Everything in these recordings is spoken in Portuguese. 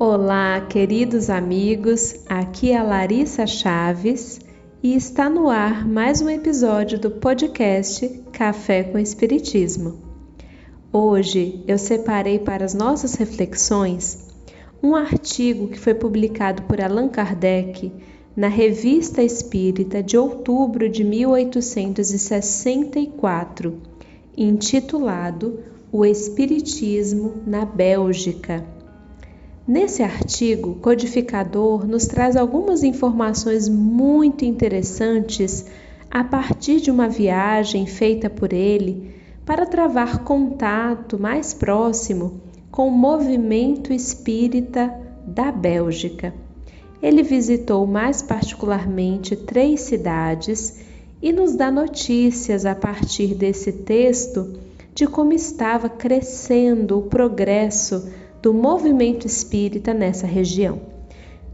Olá, queridos amigos. Aqui é Larissa Chaves e está no ar mais um episódio do podcast Café com Espiritismo. Hoje eu separei para as nossas reflexões um artigo que foi publicado por Allan Kardec na Revista Espírita de outubro de 1864, intitulado O Espiritismo na Bélgica. Nesse artigo, codificador nos traz algumas informações muito interessantes a partir de uma viagem feita por ele para travar contato mais próximo com o movimento espírita da Bélgica. Ele visitou mais particularmente três cidades e nos dá notícias a partir desse texto de como estava crescendo o progresso do movimento espírita nessa região.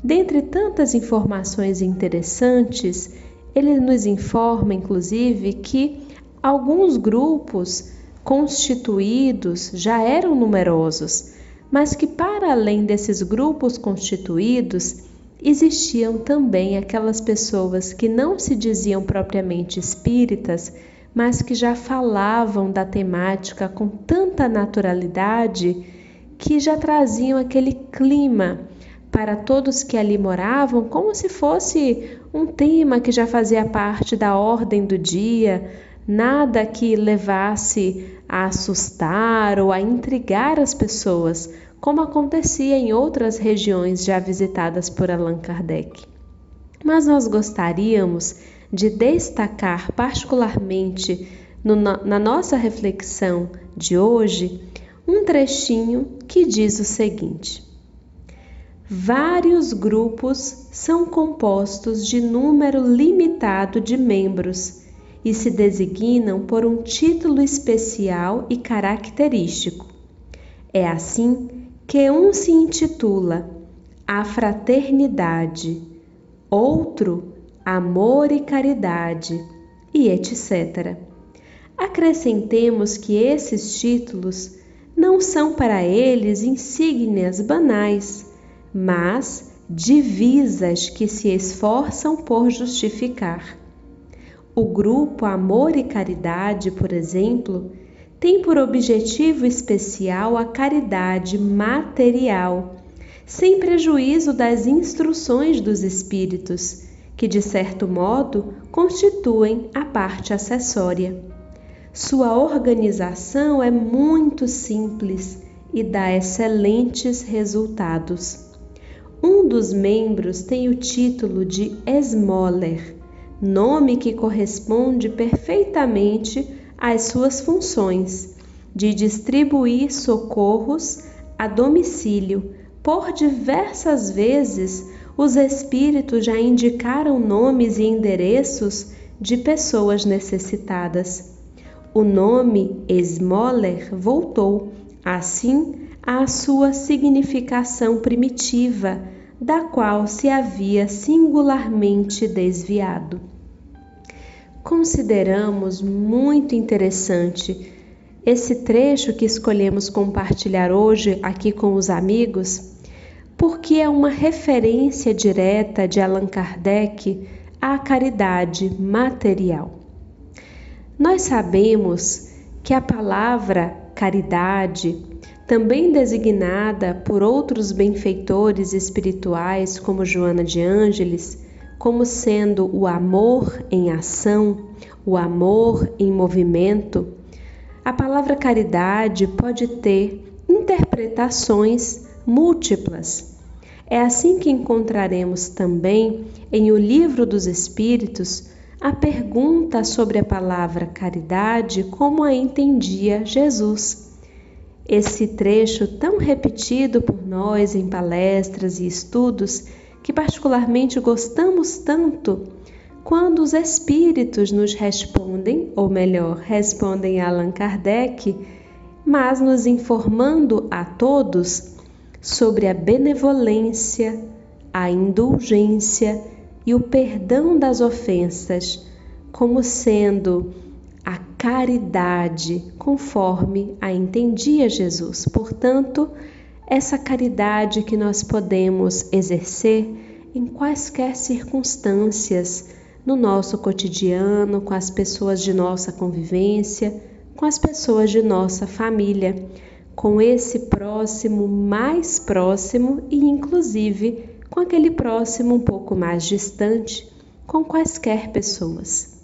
Dentre tantas informações interessantes, ele nos informa, inclusive, que alguns grupos constituídos já eram numerosos, mas que, para além desses grupos constituídos, existiam também aquelas pessoas que não se diziam propriamente espíritas, mas que já falavam da temática com tanta naturalidade que já traziam aquele clima para todos que ali moravam, como se fosse um tema que já fazia parte da ordem do dia, nada que levasse a assustar ou a intrigar as pessoas, como acontecia em outras regiões já visitadas por Allan Kardec. Mas nós gostaríamos de destacar particularmente no, na nossa reflexão de hoje um trechinho que diz o seguinte: Vários grupos são compostos de número limitado de membros e se designam por um título especial e característico. É assim que um se intitula A Fraternidade, outro Amor e Caridade, e etc. Acrescentemos que esses títulos não são para eles insígnias banais, mas divisas que se esforçam por justificar. O grupo Amor e Caridade, por exemplo, tem por objetivo especial a caridade material, sem prejuízo das instruções dos espíritos, que de certo modo constituem a parte acessória. Sua organização é muito simples e dá excelentes resultados. Um dos membros tem o título de Esmoller, nome que corresponde perfeitamente às suas funções de distribuir socorros a domicílio. Por diversas vezes, os espíritos já indicaram nomes e endereços de pessoas necessitadas o nome Smoller voltou, assim, à sua significação primitiva, da qual se havia singularmente desviado. Consideramos muito interessante esse trecho que escolhemos compartilhar hoje aqui com os amigos, porque é uma referência direta de Allan Kardec à caridade material. Nós sabemos que a palavra caridade, também designada por outros benfeitores espirituais como Joana de Ângeles, como sendo o amor em ação, o amor em movimento, a palavra caridade pode ter interpretações múltiplas. É assim que encontraremos também em O Livro dos Espíritos a pergunta sobre a palavra caridade como a entendia Jesus. Esse trecho tão repetido por nós em palestras e estudos, que particularmente gostamos tanto, quando os espíritos nos respondem, ou melhor, respondem a Allan Kardec, mas nos informando a todos sobre a benevolência, a indulgência e o perdão das ofensas como sendo a caridade, conforme a entendia Jesus. Portanto, essa caridade que nós podemos exercer em quaisquer circunstâncias, no nosso cotidiano, com as pessoas de nossa convivência, com as pessoas de nossa família, com esse próximo mais próximo e, inclusive, com aquele próximo um pouco mais distante, com quaisquer pessoas.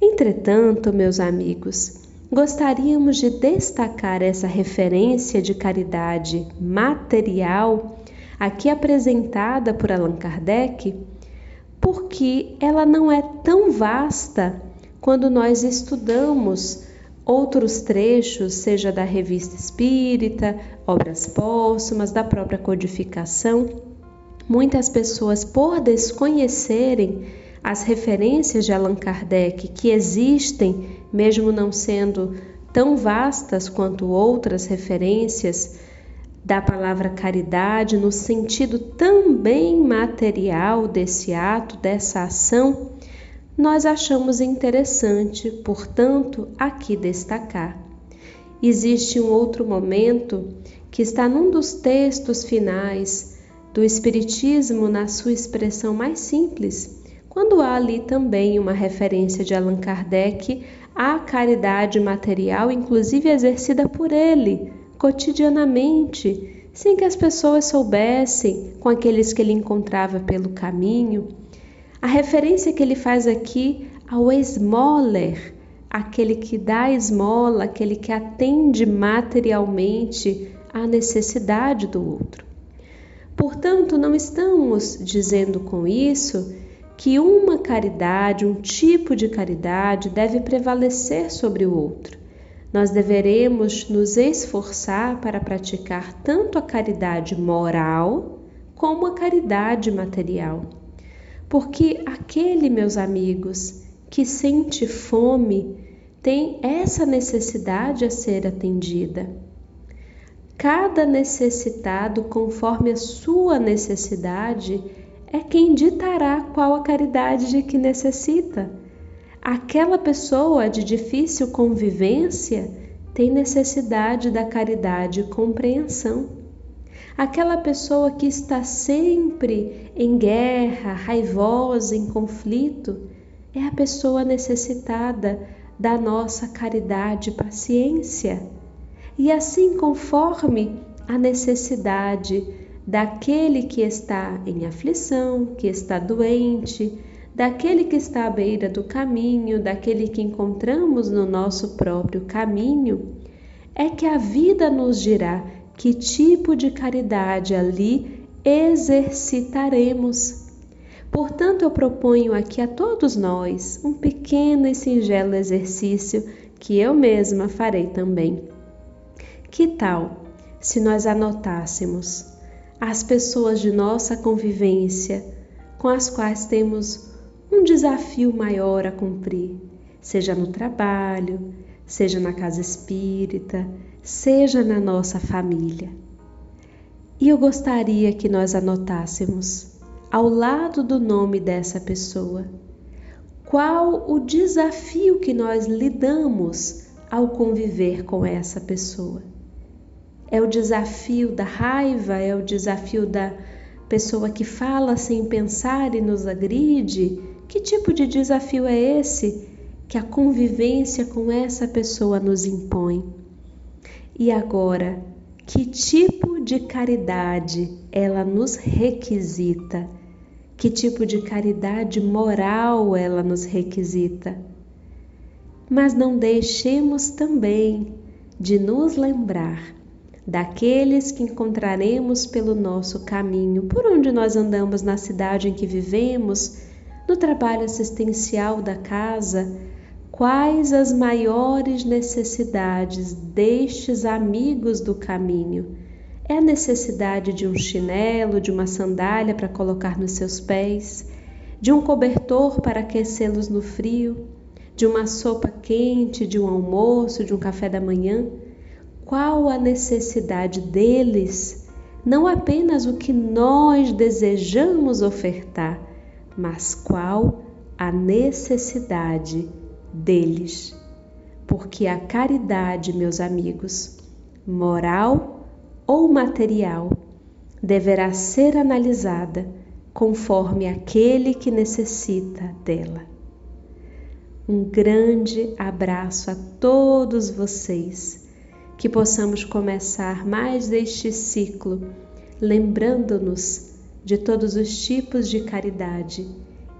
Entretanto, meus amigos, gostaríamos de destacar essa referência de caridade material aqui apresentada por Allan Kardec, porque ela não é tão vasta quando nós estudamos outros trechos, seja da revista espírita, obras póstumas, da própria codificação. Muitas pessoas, por desconhecerem as referências de Allan Kardec que existem mesmo não sendo tão vastas quanto outras referências da palavra caridade, no sentido também material desse ato, dessa ação, nós achamos interessante, portanto, aqui destacar. Existe um outro momento que está num dos textos finais do Espiritismo, na sua expressão mais simples, quando há ali também uma referência de Allan Kardec a caridade material, inclusive exercida por ele cotidianamente, sem que as pessoas soubessem, com aqueles que ele encontrava pelo caminho. A referência que ele faz aqui ao esmoler, aquele que dá esmola, aquele que atende materialmente à necessidade do outro. Portanto, não estamos dizendo com isso que uma caridade, um tipo de caridade, deve prevalecer sobre o outro. Nós deveremos nos esforçar para praticar tanto a caridade moral como a caridade material. Porque aquele, meus amigos, que sente fome, tem essa necessidade a ser atendida. Cada necessitado, conforme a sua necessidade, é quem ditará qual a caridade de que necessita. Aquela pessoa de difícil convivência tem necessidade da caridade e compreensão. Aquela pessoa que está sempre em guerra, raivosa, em conflito, é a pessoa necessitada da nossa caridade e paciência. E assim, conforme a necessidade daquele que está em aflição, que está doente, daquele que está à beira do caminho, daquele que encontramos no nosso próprio caminho, é que a vida nos dirá que tipo de caridade ali exercitaremos. Portanto, eu proponho aqui a todos nós um pequeno e singelo exercício que eu mesma farei também. Que tal se nós anotássemos as pessoas de nossa convivência com as quais temos um desafio maior a cumprir, seja no trabalho, seja na casa espírita, seja na nossa família. E eu gostaria que nós anotássemos, ao lado do nome dessa pessoa, qual o desafio que nós lidamos ao conviver com essa pessoa. É o desafio da raiva, é o desafio da pessoa que fala sem pensar e nos agride? Que tipo de desafio é esse que a convivência com essa pessoa nos impõe? E agora, que tipo de caridade ela nos requisita? Que tipo de caridade moral ela nos requisita? Mas não deixemos também de nos lembrar daqueles que encontraremos pelo nosso caminho, por onde nós andamos na cidade em que vivemos, no trabalho assistencial da casa, quais as maiores necessidades destes amigos do caminho? É a necessidade de um chinelo, de uma sandália para colocar nos seus pés, de um cobertor para aquecê-los no frio, de uma sopa quente, de um almoço, de um café da manhã? Qual a necessidade deles, não apenas o que nós desejamos ofertar, mas qual a necessidade deles. Porque a caridade, meus amigos, moral ou material deverá ser analisada conforme aquele que necessita dela. Um grande abraço a todos vocês, que possamos começar mais deste ciclo, lembrando-nos de todos os tipos de caridade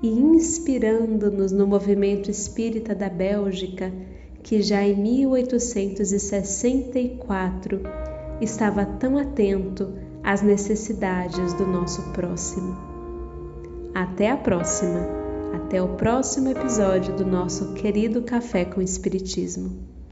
e inspirando-nos no movimento espírita da Bélgica, que já em 1864 estava tão atento às necessidades do nosso próximo. Até a próxima! Até o próximo episódio do nosso querido Café com Espiritismo.